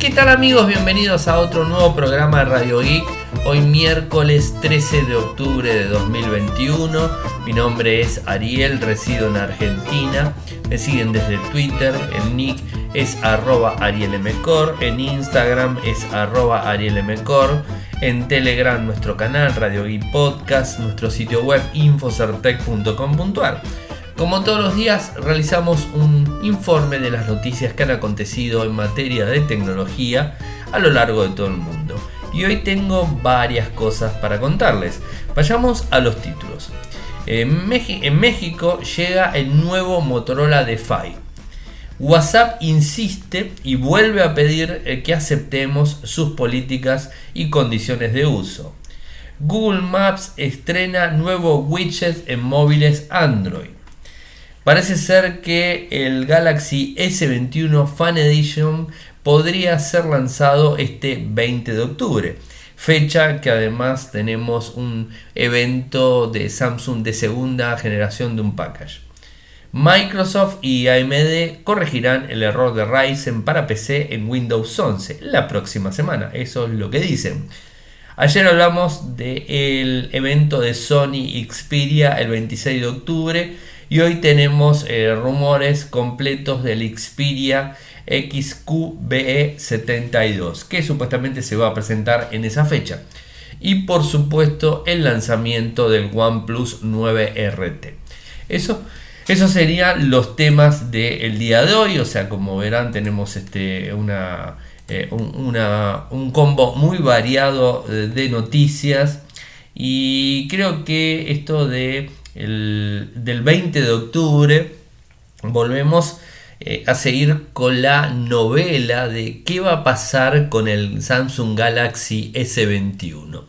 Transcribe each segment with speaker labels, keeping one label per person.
Speaker 1: ¿Qué tal amigos? Bienvenidos a otro nuevo programa de Radio Geek. Hoy miércoles 13 de octubre de 2021. Mi nombre es Ariel, resido en Argentina. Me siguen desde Twitter, el nick es arroba arielmcor, en Instagram es arroba arielmcor, en Telegram nuestro canal Radio Geek Podcast, nuestro sitio web infocertec.com.ar. Como todos los días, realizamos un informe de las noticias que han acontecido en materia de tecnología a lo largo de todo el mundo. Y hoy tengo varias cosas para contarles. Vayamos a los títulos. En, México llega el nuevo Motorola DeFi. WhatsApp insiste y vuelve a pedir que aceptemos sus políticas y condiciones de uso. Google Maps estrena nuevo widget en móviles Android. Parece ser que el Galaxy S21 Fan Edition podría ser lanzado este 20 de octubre, fecha que además tenemos un evento de Samsung de segunda generación de un package. Microsoft y AMD corregirán el error de Ryzen para PC en Windows 11 la próxima semana, eso es lo que dicen. Ayer hablamos del evento de Sony Xperia el 26 de octubre y hoy tenemos eh, rumores completos del Xperia XQBE72, que supuestamente se va a presentar en esa fecha. Y por supuesto el lanzamiento del OnePlus 9RT. Eso, eso serían los temas del día de hoy. O sea, como verán, tenemos este, una, eh, un combo muy variado eh, de noticias. Y creo que esto de el, del 20 de octubre, volvemos eh, a seguir con la novela de qué va a pasar con el Samsung Galaxy S21.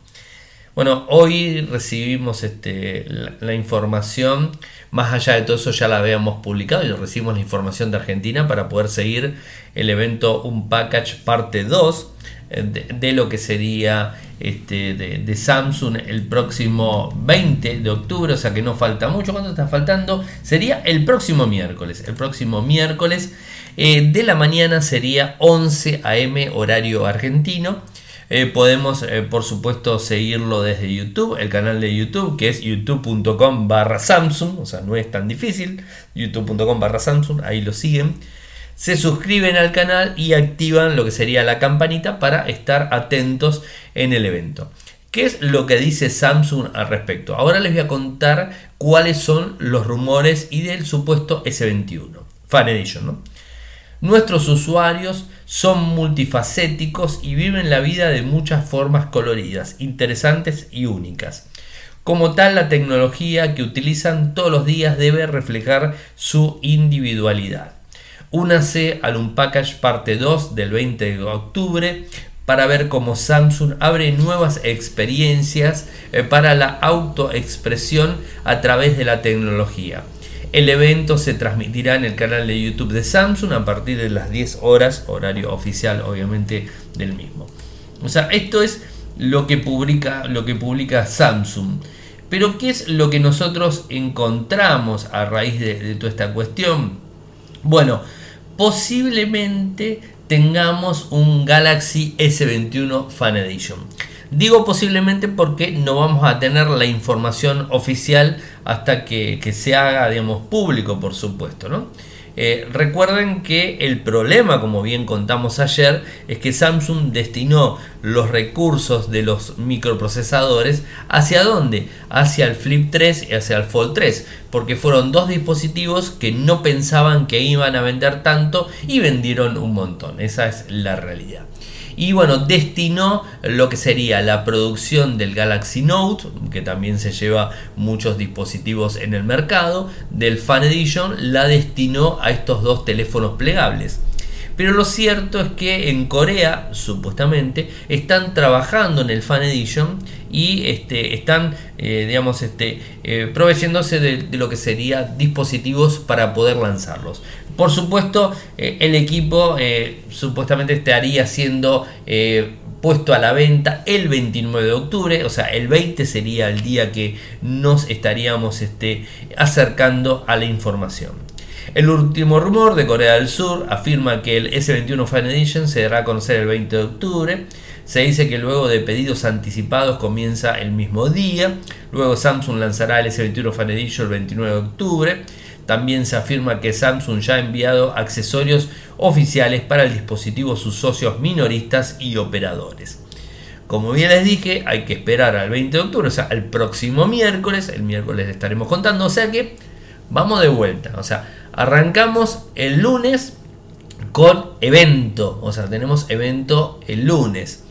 Speaker 1: Bueno, hoy recibimos este, la, información, más allá de todo eso ya la habíamos publicado y recibimos la información de Argentina para poder seguir el evento Un Package parte 2 eh, de lo que sería este, de, Samsung el próximo 20 de octubre, o sea que no falta mucho. ¿Cuánto está faltando? Sería el próximo miércoles. El próximo miércoles eh, de la mañana sería 11 am horario argentino. Eh, podemos, eh, por supuesto, seguirlo desde YouTube, el canal de YouTube, que es youtube.com barra Samsung, o sea, no es tan difícil, youtube.com barra Samsung, ahí lo siguen se suscriben al canal y activan lo que sería la campanita para estar atentos en el evento. ¿Qué es lo que dice Samsung al respecto? Ahora les voy a contar cuáles son los rumores y del supuesto S21, Fan Edition. Nuestros usuarios son multifacéticos y viven la vida de muchas formas coloridas, interesantes y únicas. Como tal, la tecnología que utilizan todos los días debe reflejar su individualidad. Únase al Unpackage parte 2 del 20 de octubre para ver cómo Samsung abre nuevas experiencias eh, para la autoexpresión a través de la tecnología. El evento se transmitirá en el canal de YouTube de Samsung a partir de las 10 horas, horario oficial obviamente del mismo. O sea, esto es lo que publica, lo que publica Samsung. Pero ¿qué es lo que nosotros encontramos a raíz de, toda esta cuestión? Bueno, posiblemente tengamos un Galaxy S21 Fan Edition. Digo posiblemente porque no vamos a tener la información oficial hasta que, se haga, digamos, público, por supuesto, ¿no? Eh, recuerden que el problema, como bien contamos ayer, es que Samsung destinó los recursos de los microprocesadores hacia dónde? Hacia el Flip 3 y hacia el Fold 3, porque fueron dos dispositivos que no pensaban que iban a vender tanto y vendieron un montón. Esa es la realidad y bueno, destinó lo que sería la producción del Galaxy Note, que también se lleva muchos dispositivos en el mercado, del Fan Edition, la destinó a estos dos teléfonos plegables. Pero lo cierto es que en Corea, supuestamente, están trabajando en el Fan Edition y este, están, eh, digamos, este, eh, proveyéndose de, lo que serían dispositivos para poder lanzarlos. Por supuesto, eh, el equipo supuestamente estaría siendo puesto a la venta el 29 de octubre, o sea, el 20 sería el día que nos estaríamos este, acercando a la información. El último rumor de Corea del Sur afirma que el S21 Fan Edition se dará a conocer el 20 de octubre. Se dice que luego de pedidos anticipados comienza el mismo día. Luego Samsung lanzará el S21 Fan Edition el 29 de octubre. También se afirma que Samsung ya ha enviado accesorios oficiales para el dispositivo a sus socios minoristas y operadores. Como bien les dije, hay que esperar al 20 de octubre, o sea, el próximo miércoles. El miércoles estaremos contando, o sea que vamos de vuelta. O sea, arrancamos el lunes con evento, o sea, tenemos evento el lunes.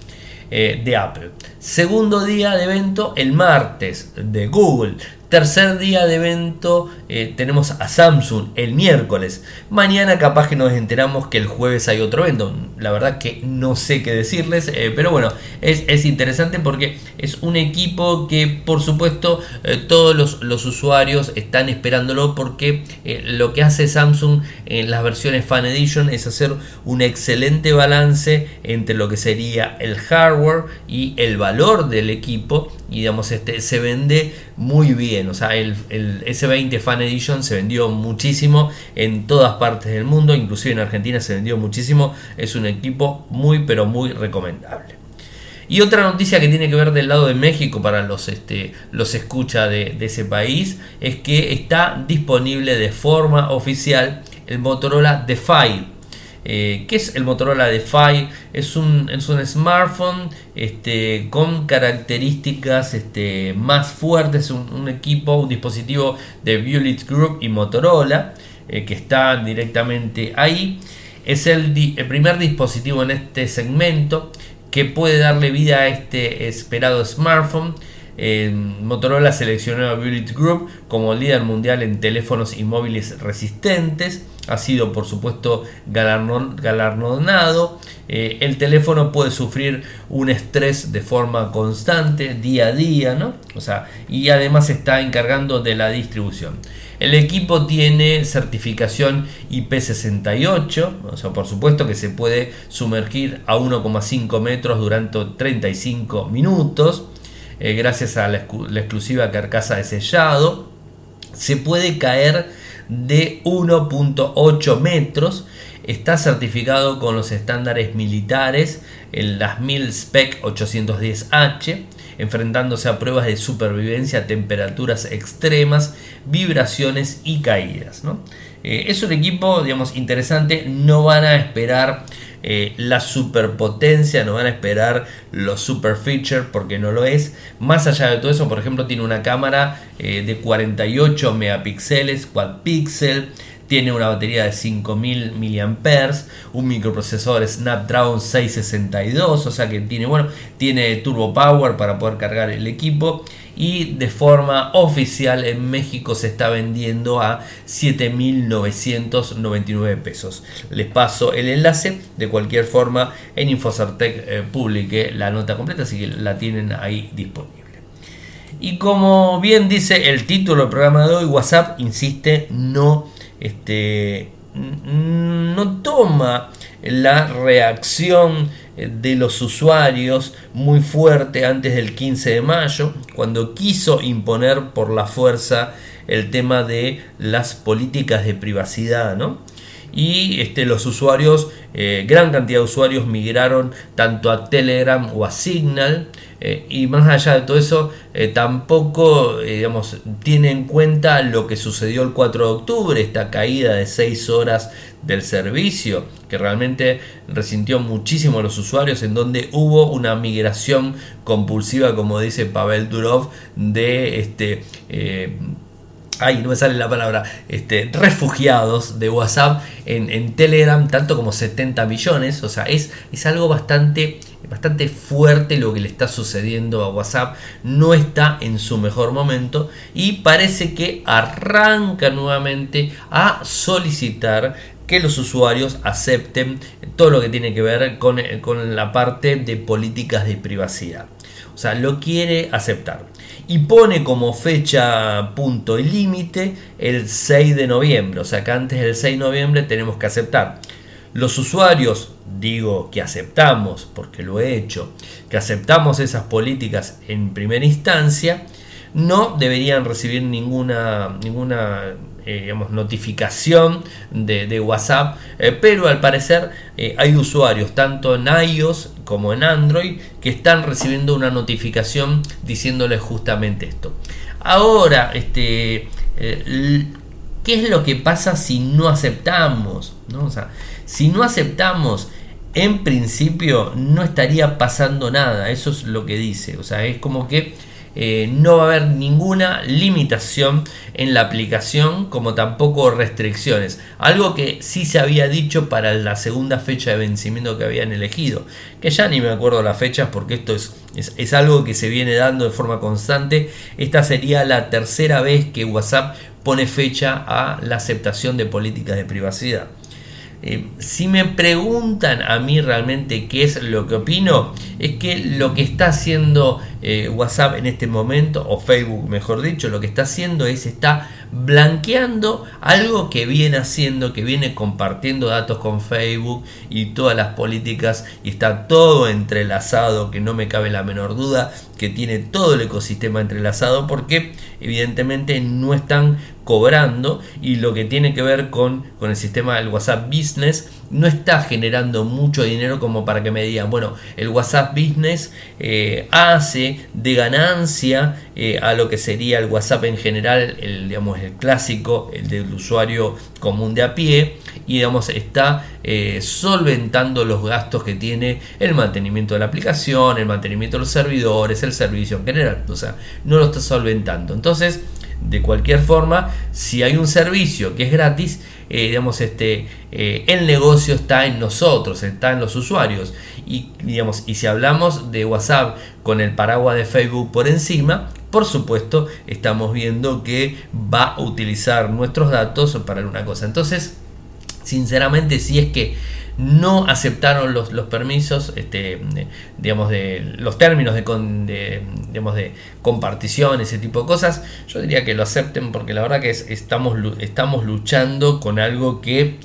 Speaker 1: Eh, de Apple. Segundo día de evento el martes de Google. Tercer día de evento eh, tenemos a Samsung el miércoles. Mañana capaz que nos enteramos que el jueves hay otro evento. La verdad que no sé qué decirles, eh, pero bueno, es, interesante porque es un equipo que por supuesto eh, todos los, usuarios están esperándolo porque lo que hace Samsung en las versiones Fan Edition es hacer un excelente balance entre lo que sería el hardware y el valor del equipo y digamos este se vende muy bien o sea el, el, S20 Fan Edition se vendió muchísimo en todas partes del mundo inclusive en Argentina se vendió muchísimo. Es un equipo muy pero muy recomendable. Y otra noticia que tiene que ver del lado de México para los, este, los escucha de, de ese país es que está disponible de forma oficial el Motorola DeFi eh, ¿Qué es el Motorola DeFi? Es un, es un smartphone este, con características este, más fuertes, un, equipo, un dispositivo de Violet Group y Motorola eh, que está directamente ahí. Es el, primer dispositivo en este segmento que puede darle vida a este esperado smartphone. Motorola seleccionó a Violet Group como líder mundial en teléfonos y móviles resistentes ha sido por supuesto galardonado. Eh, el teléfono puede sufrir un estrés de forma constante, día a día, ¿no? O sea, y además está encargando de la distribución. El equipo tiene certificación IP68, o sea, por supuesto que se puede sumergir a 1,5 metros durante 35 minutos, eh, gracias a la, exclusiva carcasa de sellado. Se puede caer de 1.8 metros. Está certificado con los estándares militares, en las 1000 Spec 810H, enfrentándose a pruebas de supervivencia temperaturas extremas, vibraciones y caídas. Eh, es un equipo, digamos, interesante. No van a esperar eh, la superpotencia, no van a esperar los super features porque no lo es. Más allá de todo eso, por ejemplo, tiene una cámara eh, de 48 megapíxeles, quad pixel. Tiene una batería de 5000 mAh, un microprocesador Snapdragon 662, o sea que tiene, bueno, tiene turbo power para poder cargar el equipo y de forma oficial en México se está vendiendo a 7.999 pesos. Les paso el enlace, de cualquier forma en Infosartec eh, publique la nota completa, así que la tienen ahí disponible. Y como bien dice el título del programa de hoy, WhatsApp insiste, no, este, no toma la reacción de los usuarios muy fuerte antes del 15 de mayo, cuando quiso imponer por la fuerza el tema de las políticas de privacidad, ¿no? Y este, los usuarios, eh, gran cantidad de usuarios migraron tanto a Telegram o a Signal, eh, y más allá de todo eso, eh, tampoco digamos, tiene en cuenta lo que sucedió el 4 de octubre, esta caída de 6 horas del servicio, que realmente resintió muchísimo a los usuarios, en donde hubo una migración compulsiva, como dice Pavel Durov, de este. Ay, no me sale la palabra, este, refugiados de WhatsApp en, Telegram, tanto como 70 millones, o sea, es, es algo bastante, bastante fuerte lo que le está sucediendo a WhatsApp, no está en su mejor momento y parece que arranca nuevamente a solicitar que los usuarios acepten todo lo que tiene que ver con, con la parte de políticas de privacidad. O sea, lo quiere aceptar. Y pone como fecha punto y límite el 6 de noviembre. O sea que antes del 6 de noviembre tenemos que aceptar. Los usuarios, digo que aceptamos, porque lo he hecho, que aceptamos esas políticas en primera instancia, no deberían recibir ninguna, ninguna digamos, notificación de, WhatsApp, pero al parecer hay usuarios tanto en iOS como en Android que están recibiendo una notificación diciéndoles justamente esto. Ahora, este, ¿qué es lo que pasa si no aceptamos? ¿no? O sea, si no aceptamos en principio no estaría pasando nada, eso es lo que dice, o sea, es como que eh, no va a haber ninguna limitación en la aplicación como tampoco restricciones, algo que sí se había dicho para la segunda fecha de vencimiento que habían elegido, que ya ni me acuerdo las fechas porque esto es, es algo que se viene dando de forma constante, esta sería la tercera vez que WhatsApp pone fecha a la aceptación de políticas de privacidad. Eh, si me preguntan a mí realmente qué es lo que opino, es que lo que está haciendo eh, WhatsApp en este momento, o Facebook mejor dicho, lo que está haciendo es está blanqueando algo que viene haciendo, que viene compartiendo datos con Facebook y todas las políticas y está todo entrelazado, que no me cabe la menor duda, que tiene todo el ecosistema entrelazado porque evidentemente no están cobrando y lo que tiene que ver con, con el sistema del WhatsApp Business no está generando mucho dinero como para que me digan, bueno, el WhatsApp Business eh, hace de ganancia eh, a lo que sería el WhatsApp en general, el, digamos, el clásico, el del usuario común de a pie, y digamos, está eh, solventando los gastos que tiene el mantenimiento de la aplicación, el mantenimiento de los servidores, el servicio en general, o sea, no lo está solventando. Entonces, de cualquier forma, si hay un servicio que es gratis, eh, digamos, este, eh, el negocio está en nosotros, está en los usuarios. Y, digamos, y si hablamos de WhatsApp con el paraguas de Facebook por encima, por supuesto, estamos viendo que va a utilizar nuestros datos para alguna cosa. Entonces, sinceramente, si es que no aceptaron los, permisos, este, digamos, de los términos de, digamos, de compartición, ese tipo de cosas, yo diría que lo acepten porque la verdad que estamos, estamos luchando con algo que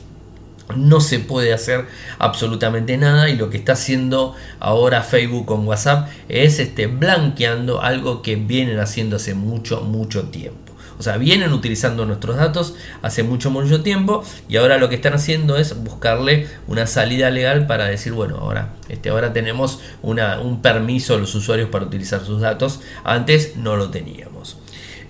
Speaker 1: no se puede hacer absolutamente nada y lo que está haciendo ahora Facebook con WhatsApp es este, blanqueando algo que vienen haciendo hace mucho, mucho tiempo. O sea, vienen utilizando nuestros datos hace mucho, mucho tiempo y ahora lo que están haciendo es buscarle una salida legal para decir, bueno, ahora, este, ahora tenemos un permiso a los usuarios para utilizar sus datos. Antes no lo teníamos.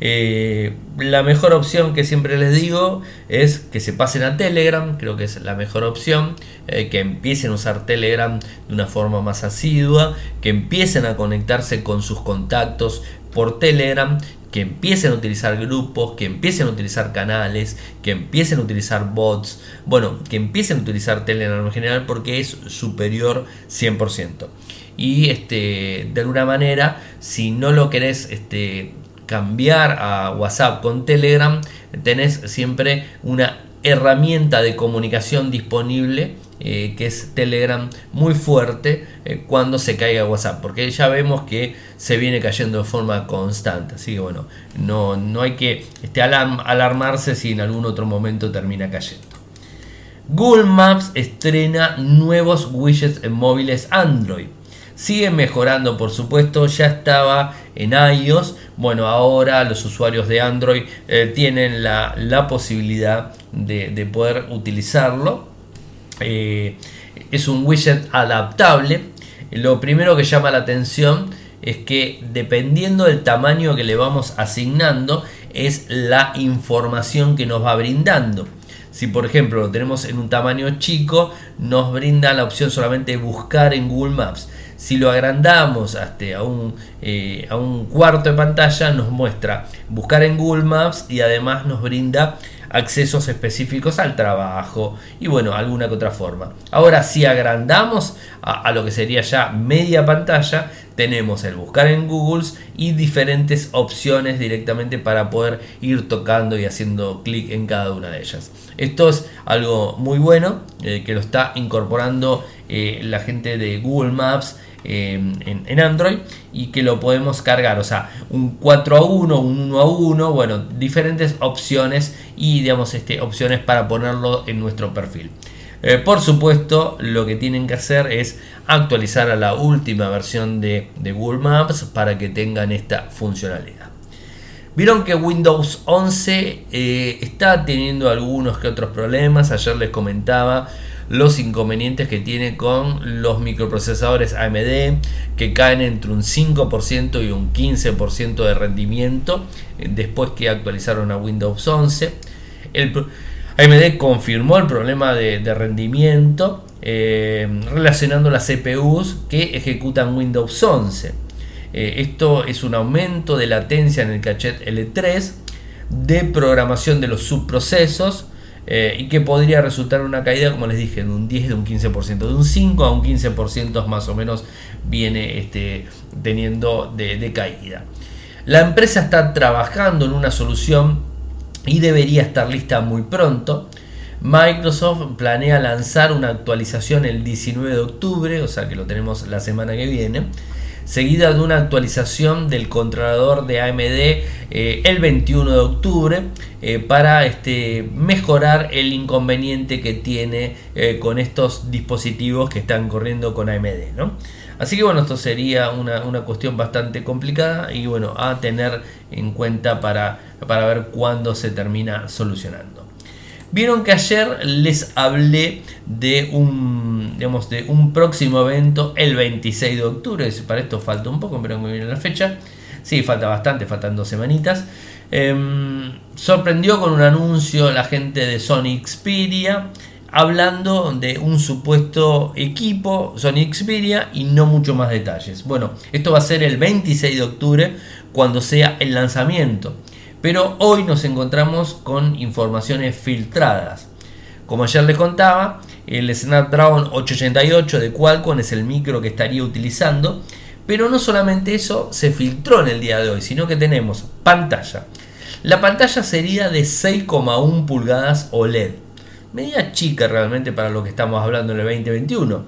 Speaker 1: Eh, la mejor opción que siempre les digo es que se pasen a Telegram, creo que es la mejor opción, eh, que empiecen a usar Telegram de una forma más asidua, que empiecen a conectarse con sus contactos por Telegram, que empiecen a utilizar grupos, que empiecen a utilizar canales, que empiecen a utilizar bots, bueno, que empiecen a utilizar Telegram en general porque es superior 100%. Y este, de alguna manera, si no lo querés este, cambiar a WhatsApp con Telegram, tenés siempre una herramienta de comunicación disponible eh, que es Telegram muy fuerte eh, cuando se caiga WhatsApp, porque ya vemos que se viene cayendo de forma constante. Así que bueno, no, no hay que este, alarmarse si en algún otro momento termina cayendo. Google Maps estrena nuevos widgets en móviles Android. Sigue mejorando, por supuesto, ya estaba en iOS. Bueno, ahora los usuarios de Android eh, tienen la, posibilidad de poder utilizarlo eh, es un widget adaptable. Lo primero que llama la atención es que dependiendo del tamaño que le vamos asignando es la información que nos va brindando. Si por ejemplo lo tenemos en un tamaño chico, nos brinda la opción solamente de buscar en Google Maps. Si lo agrandamos hasta a un, eh, a un cuarto de pantalla, nos muestra buscar en Google Maps y además nos brinda accesos específicos al trabajo y bueno, alguna que otra forma. Ahora, si agrandamos a, lo que sería ya media pantalla, tenemos el buscar en Google y diferentes opciones directamente para poder ir tocando y haciendo clic en cada una de ellas. Esto es algo muy bueno eh, que lo está incorporando eh, la gente de Google Maps en, Android y que lo podemos cargar, o sea, un 4 a 1, un 1 a 1, bueno, diferentes opciones y digamos este, opciones para ponerlo en nuestro perfil. Eh, por supuesto, lo que tienen que hacer es actualizar a la última versión de, Google Maps para que tengan esta funcionalidad. Vieron que Windows 11 eh, está teniendo algunos que otros problemas. Ayer les comentaba los inconvenientes que tiene con los microprocesadores AMD, que caen entre un 5% y un 15% de rendimiento eh, después que actualizaron a Windows 11. El, AMD confirmó el problema de, rendimiento eh, relacionando las CPUs que ejecutan Windows 11. Eh, esto es un aumento de latencia en el cachet L3, de programación de los subprocesos eh, y que podría resultar una caída, como les dije, de un 10, de un 15%, de un 5 a un 15% más o menos viene este, teniendo de caída. La empresa está trabajando en una solución y debería estar lista muy pronto. Microsoft planea lanzar una actualización el 19 de octubre, o sea que lo tenemos la semana que viene, seguida de una actualización del controlador de AMD eh, el 21 de octubre eh, para este, mejorar el inconveniente que tiene eh, con estos dispositivos que están corriendo con AMD. ¿no? Así que bueno, esto sería una, cuestión bastante complicada y bueno, a tener en cuenta para, para ver cuándo se termina solucionando. Vieron que ayer les hablé de un, digamos, de un próximo evento el 26 de octubre. Para esto falta un poco, pero muy bien la fecha. Sí, falta bastante, faltan dos semanitas. Em, sorprendió con un anuncio la gente de Sony Xperia hablando de un supuesto equipo Sony Xperia y no mucho más detalles. Bueno, esto va a ser el 26 de octubre cuando sea el lanzamiento, pero hoy nos encontramos con informaciones filtradas. Como ayer les contaba, el Snapdragon 888 de Qualcomm es el micro que estaría utilizando, pero no solamente eso se filtró en el día de hoy, sino que tenemos pantalla. La pantalla sería de 6,1 pulgadas OLED media chica realmente para lo que estamos hablando en el 2021.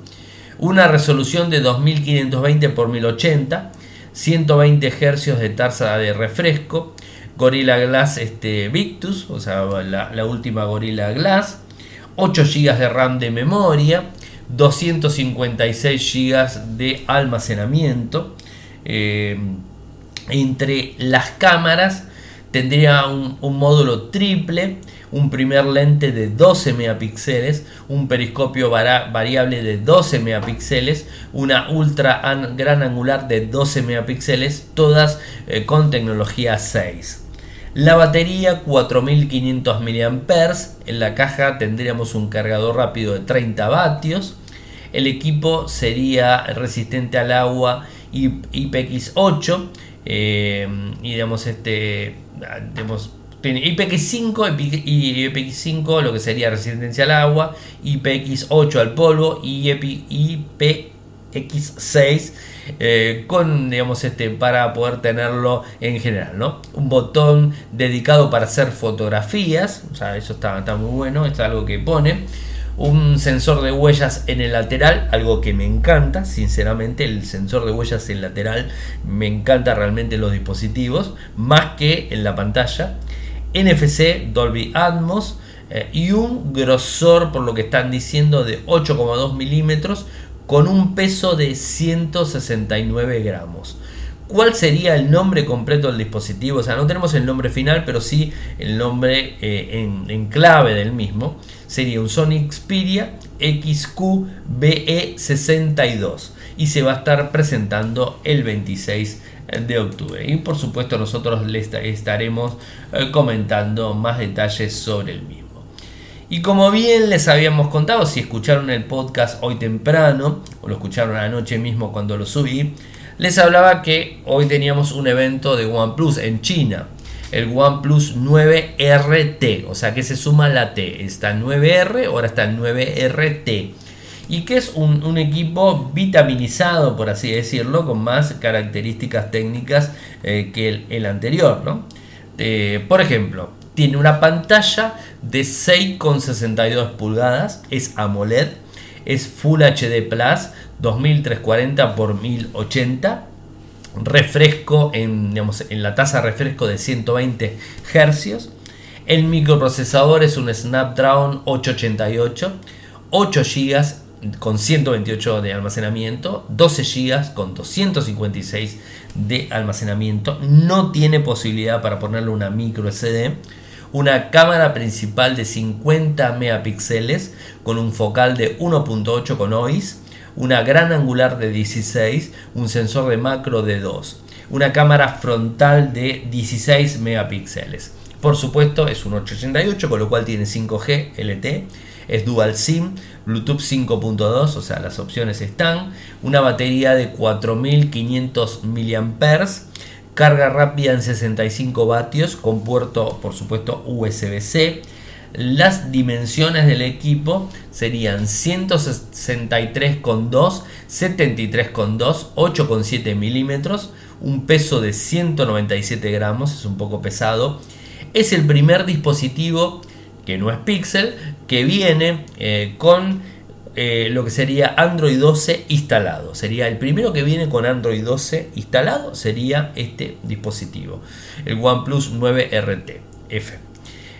Speaker 1: Una resolución de 2520 x 1080, 120 Hz de tasa de refresco, Gorilla Glass este, Victus, o sea, la, última Gorilla Glass, 8 GB de RAM de memoria, 256 GB de almacenamiento. Eh, entre las cámaras tendría un, módulo triple un primer lente de 12 megapíxeles, un periscopio variable de 12 megapíxeles, una ultra gran angular de 12 megapíxeles, todas eh, con tecnología 6. La batería 4500 mAh, en la caja tendríamos un cargador rápido de 30 vatios, el equipo sería resistente al agua IPX8 eh, y digamos este digamos, IPX5 y IPX5 lo que sería resistencia al agua, IPX8 al polvo y IPX6 eh, con digamos este para poder tenerlo en general ¿no? un botón dedicado para hacer fotografías o sea eso está, muy bueno es algo que pone un sensor de huellas en el lateral, algo que me encanta, sinceramente el sensor de huellas en lateral me encanta realmente en los dispositivos, más que en la pantalla. NFC Dolby Atmos eh, y un grosor, por lo que están diciendo, de 8,2 milímetros con un peso de 169 gramos. ¿Cuál sería el nombre completo del dispositivo? O sea, no tenemos el nombre final, pero sí el nombre eh, en, clave del mismo. Sería un Sony Xperia XQBE62 y se va a estar presentando el 26 de octubre. Y por supuesto nosotros les estaremos eh, comentando más detalles sobre el mismo. Y como bien les habíamos contado, si escucharon el podcast hoy temprano, o lo escucharon anoche mismo cuando lo subí, les hablaba que hoy teníamos un evento de OnePlus en China. El OnePlus 9RT, o sea que se suma la T. Está el 9R, ahora está el 9RT y que es un, equipo vitaminizado, por así decirlo, con más características técnicas eh, que el, anterior. Eh, por ejemplo, tiene una pantalla de 6,62 pulgadas, es AMOLED, es Full HD Plus 2340 x 1080 refresco en, en la tasa refresco de 120 Hz. El microprocesador es un Snapdragon 888, 8 GB con 128 de almacenamiento, 12 GB con 256 de almacenamiento, no tiene posibilidad para ponerle una micro SD, una cámara principal de 50 megapíxeles con un focal de 1.8 con OIS, una gran angular de 16, un sensor de macro de 2, una cámara frontal de 16 megapíxeles. Por supuesto es un 888 con lo cual tiene 5G LTE, es dual SIM, Bluetooth 5.2, o sea, las opciones están, una batería de 4500 mAh, carga rápida en 65 vatios con puerto, por supuesto, USB-C. Las dimensiones del equipo serían 163,2, 73,2, 8,7 milímetros, un peso de 197 gramos, es un poco pesado. Es el primer dispositivo que no es Pixel, que viene eh, con eh, lo que sería Android 12 instalado. Sería el primero que viene con Android 12 instalado, sería este dispositivo, el OnePlus 9 RT F.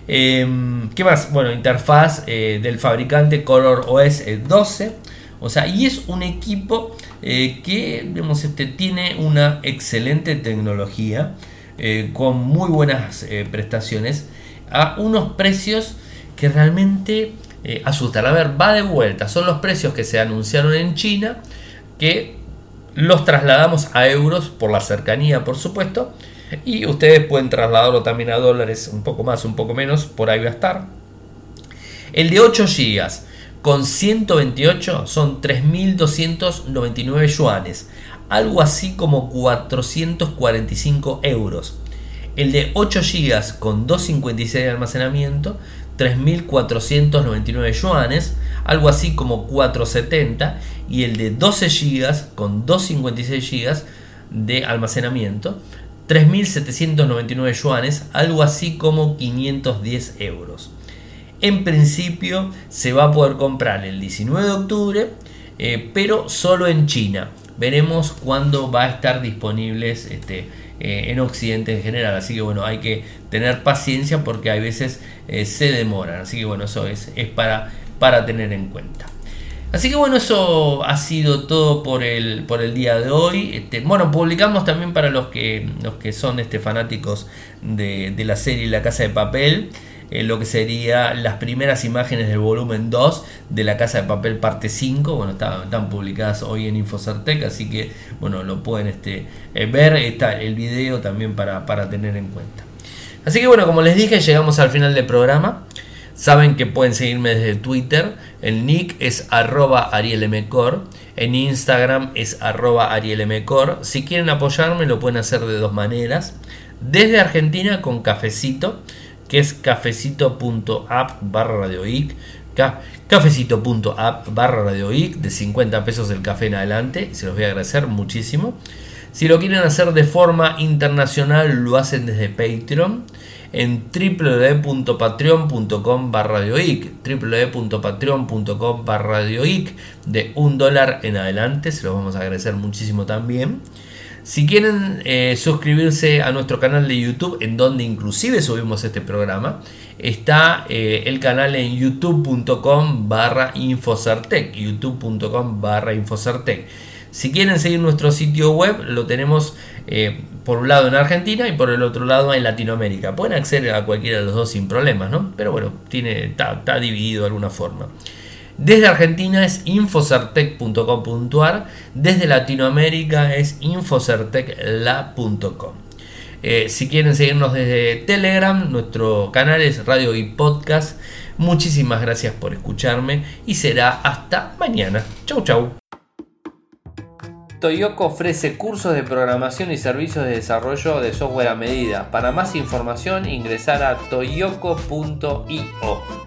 Speaker 1: Em, ¿Qué más? Bueno, interfaz eh, del fabricante Color OS 12. O sea, y es un equipo que este, tiene una excelente tecnología, con muy buenas prestaciones, a unos precios que realmente eh, asustan. A ver, va de vuelta. Son los precios que se anunciaron en China que los trasladamos a euros por la cercanía, por supuesto. Y ustedes pueden trasladarlo también a dólares, un poco más, un poco menos, por ahí va a estar. El de 8 GB con 128 son 3.299 yuanes, algo así como 445 euros. El de 8 GB con 256 de almacenamiento 3.499 yuanes, algo así como 470, y el de 12 GB con 256 GB de almacenamiento, 3.799 yuanes, algo así como 510 euros. En principio se va a poder comprar el 19 de octubre, eh, pero solo en China. Veremos cuándo va a estar disponibles este, eh, en Occidente en general. Así que bueno, hay que tener paciencia porque a veces eh, se demoran. Así que bueno, eso es, es para, para tener en cuenta. Así que bueno, eso ha sido todo por el, por el día de hoy. Este, bueno, publicamos también para los que, los que son este, fanáticos de, de la serie La Casa de Papel. Lo que sería las primeras imágenes del volumen 2 de la Casa de Papel parte 5. Bueno, están, publicadas hoy en Infocertec, así que bueno, lo pueden este, eh, ver. Está el video también para, tener en cuenta. Así que bueno, como les dije, llegamos al final del programa. Saben que pueden seguirme desde Twitter. El nick es arroba arielmcor. En Instagram es arroba arielmcor. Si quieren apoyarme lo pueden hacer de dos maneras. Desde Argentina con cafecito que es cafecito.app barra radioic, cafecito.app barra radioic, de 50 pesos el café en adelante, se los voy a agradecer muchísimo. Si lo quieren hacer de forma internacional, lo hacen desde Patreon en www.patreon.com barra www.patreon.com barra de un dólar en adelante, se los vamos a agradecer muchísimo también. Si quieren eh, suscribirse a nuestro canal de YouTube, en donde inclusive subimos este programa, está eh, el canal en youtube.com barra infocertec, youtube.com barra infocertec. Si quieren seguir nuestro sitio web, lo tenemos eh, por un lado en Argentina y por el otro lado en Latinoamérica. Pueden acceder a cualquiera de los dos sin problemas, ¿no? Pero bueno, tiene, está dividido de alguna forma. Desde Argentina es infocertec.com.ar, desde Latinoamérica es infocertecla.com. Eh, si quieren seguirnos desde Telegram, nuestro canal es Radio y Podcast. Muchísimas gracias por escucharme y será hasta mañana. Chau chau. Toyoko ofrece cursos de programación y servicios de desarrollo de software a medida. Para más información ingresar a toyoko.io.